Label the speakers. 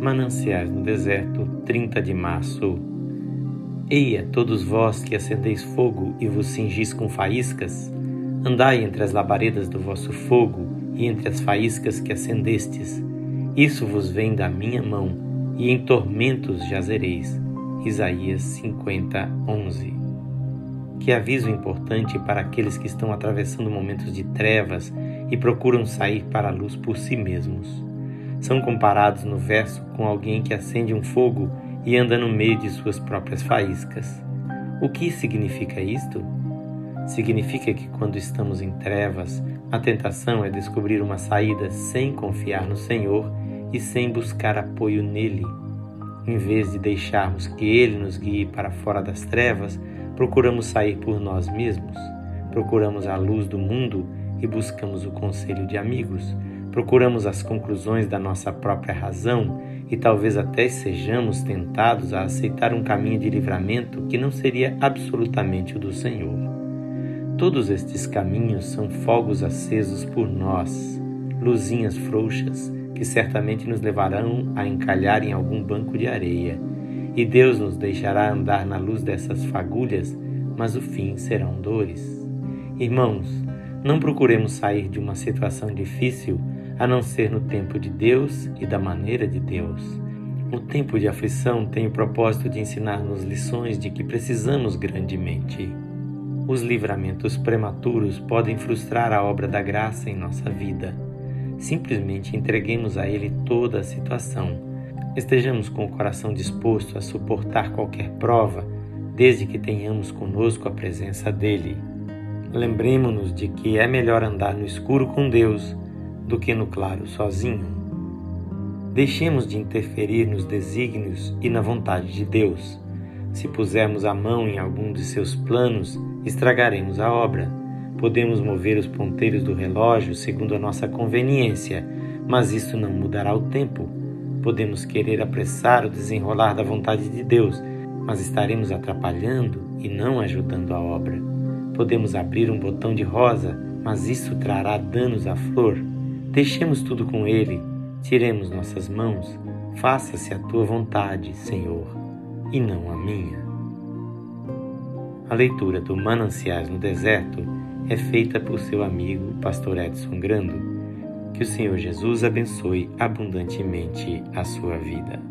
Speaker 1: Mananciais no Deserto, 30 de março. Eia, todos vós que acendeis fogo e vos cingis com faíscas, andai entre as labaredas do vosso fogo e entre as faíscas que acendestes. Isso vos vem da minha mão, e em tormentos jazereis. Isaías 50, 11. Que aviso importante para aqueles que estão atravessando momentos de trevas e procuram sair para a luz por si mesmos são comparados no verso com alguém que acende um fogo e anda no meio de suas próprias faíscas. O que significa isto? Significa que quando estamos em trevas, a tentação é descobrir uma saída sem confiar no Senhor e sem buscar apoio nele. Em vez de deixarmos que ele nos guie para fora das trevas, procuramos sair por nós mesmos. Procuramos a luz do mundo e buscamos o conselho de amigos procuramos as conclusões da nossa própria razão e talvez até sejamos tentados a aceitar um caminho de livramento que não seria absolutamente o do Senhor. Todos estes caminhos são fogos acesos por nós, luzinhas frouxas que certamente nos levarão a encalhar em algum banco de areia. E Deus nos deixará andar na luz dessas fagulhas, mas o fim serão dores. Irmãos, não procuremos sair de uma situação difícil a não ser no tempo de Deus e da maneira de Deus. O tempo de aflição tem o propósito de ensinar-nos lições de que precisamos grandemente. Os livramentos prematuros podem frustrar a obra da graça em nossa vida. Simplesmente entreguemos a Ele toda a situação. Estejamos com o coração disposto a suportar qualquer prova, desde que tenhamos conosco a presença dEle. Lembremos-nos de que é melhor andar no escuro com Deus do que no claro sozinho. Deixemos de interferir nos desígnios e na vontade de Deus. Se pusermos a mão em algum de seus planos, estragaremos a obra. Podemos mover os ponteiros do relógio segundo a nossa conveniência, mas isso não mudará o tempo. Podemos querer apressar o desenrolar da vontade de Deus, mas estaremos atrapalhando e não ajudando a obra. Podemos abrir um botão de rosa, mas isso trará danos à flor. Deixemos tudo com Ele, tiremos nossas mãos, faça-se a tua vontade, Senhor, e não a minha. A leitura do Mananciais no Deserto é feita por seu amigo, Pastor Edson Grando. Que o Senhor Jesus abençoe abundantemente a sua vida.